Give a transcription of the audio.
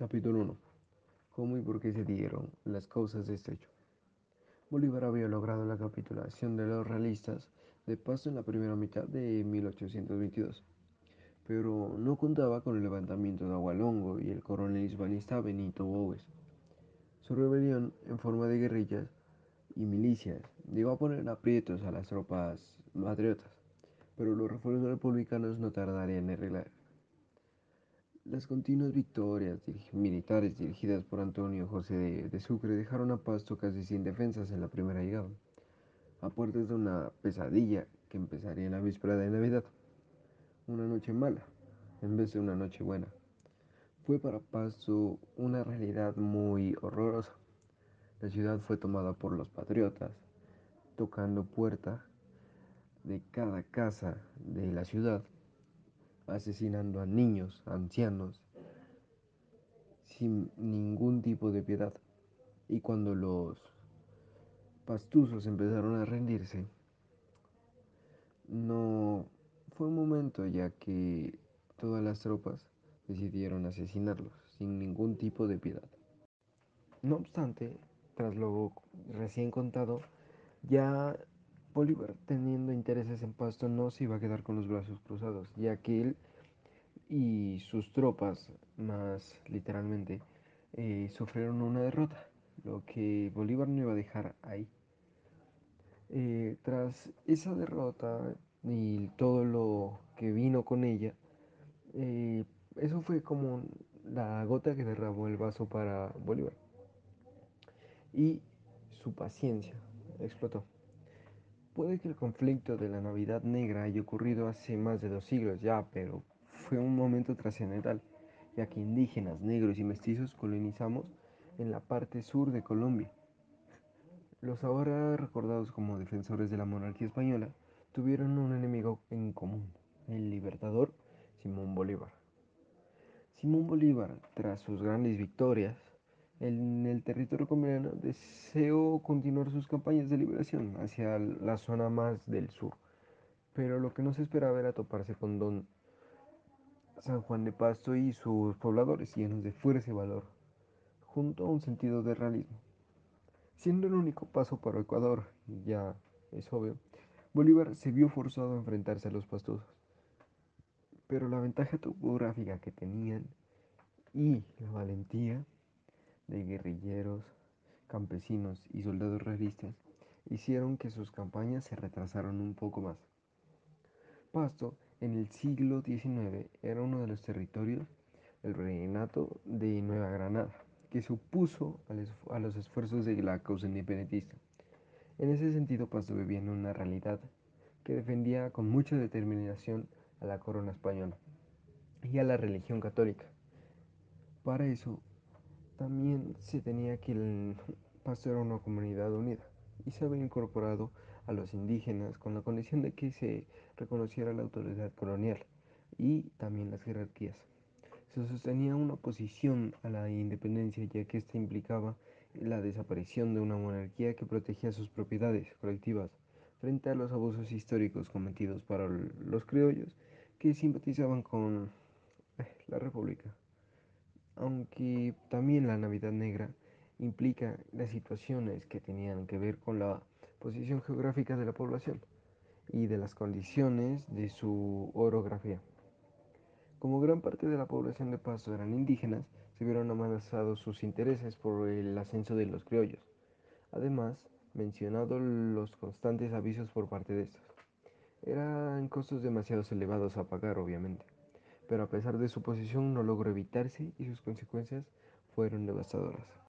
Capítulo 1. ¿Cómo y por qué se dieron las causas de este hecho? Bolívar había logrado la capitulación de los realistas de Pasto en la primera mitad de 1822, pero no contaba con el levantamiento de Agualongo y el coronel hispanista Benito Boves. Su rebelión en forma de guerrillas y milicias llegó a poner aprietos a las tropas patriotas, pero los refuerzos republicanos no tardarían en arreglar las continuas victorias militares dirigidas por Antonio José de, de, Sucre dejaron a Pasto casi sin defensas en la primera llegada, a puertas de una pesadilla que empezaría en la víspera de Navidad. Una noche mala, en vez de una noche buena. Fue para Pasto una realidad muy horrorosa. La ciudad fue tomada por los patriotas, tocando puerta de cada casa de la ciudad asesinando a niños, ancianos, sin ningún tipo de piedad. Y cuando los pastuzos empezaron a rendirse, no fue un momento ya que todas las tropas decidieron asesinarlos sin ningún tipo de piedad. No obstante, tras lo recién contado, ya Bolívar, teniendo intereses en Pasto, no se iba a quedar con los brazos cruzados, ya que él y sus tropas, más literalmente, eh, sufrieron una derrota, lo que Bolívar no iba a dejar ahí. Eh, tras esa derrota y todo lo que vino con ella, eh, eso fue como la gota que derramó el vaso para Bolívar. Y su paciencia explotó. Puede que el conflicto de la Navidad Negra haya ocurrido hace más de dos siglos ya, pero fue un momento trascendental, ya que indígenas, negros y mestizos colonizamos en la parte sur de Colombia. Los ahora recordados como defensores de la monarquía española tuvieron un enemigo en común, el libertador Simón Bolívar. Simón Bolívar, tras sus grandes victorias, en el territorio colombiano deseó continuar sus campañas de liberación hacia la zona más del sur, pero lo que no se esperaba era toparse con don San Juan de Pasto y sus pobladores llenos de fuerza y valor, junto a un sentido de realismo. Siendo el único paso para Ecuador, ya es obvio, Bolívar se vio forzado a enfrentarse a los pastusos. Pero la ventaja topográfica que tenían y la valentía de guerrilleros, campesinos y soldados realistas hicieron que sus campañas se retrasaron un poco más. Pasto en el siglo XIX era uno de los territorios del reinato de Nueva Granada, que se opuso a los esfuerzos de la causa independentista. En ese sentido, Pasto vivía en una realidad que defendía con mucha determinación a la corona española y a la religión católica. Para eso, también se tenía que el Pasto era una comunidad unida y se había incorporado a los indígenas con la condición de que se reconociera la autoridad colonial y también las jerarquías. Se sostenía una oposición a la independencia ya que esta implicaba la desaparición de una monarquía que protegía sus propiedades colectivas frente a los abusos históricos cometidos para los criollos que simpatizaban con la república aunque también la Navidad Negra implica las situaciones que tenían que ver con la posición geográfica de la población y de las condiciones de su orografía. Como gran parte de la población de Pasto eran indígenas, se vieron amenazados sus intereses por el ascenso de los criollos. Además, mencionado los constantes avisos por parte de estos. Eran costos demasiado elevados a pagar, obviamente pero a pesar de su posición no logró evitarse y sus consecuencias fueron devastadoras.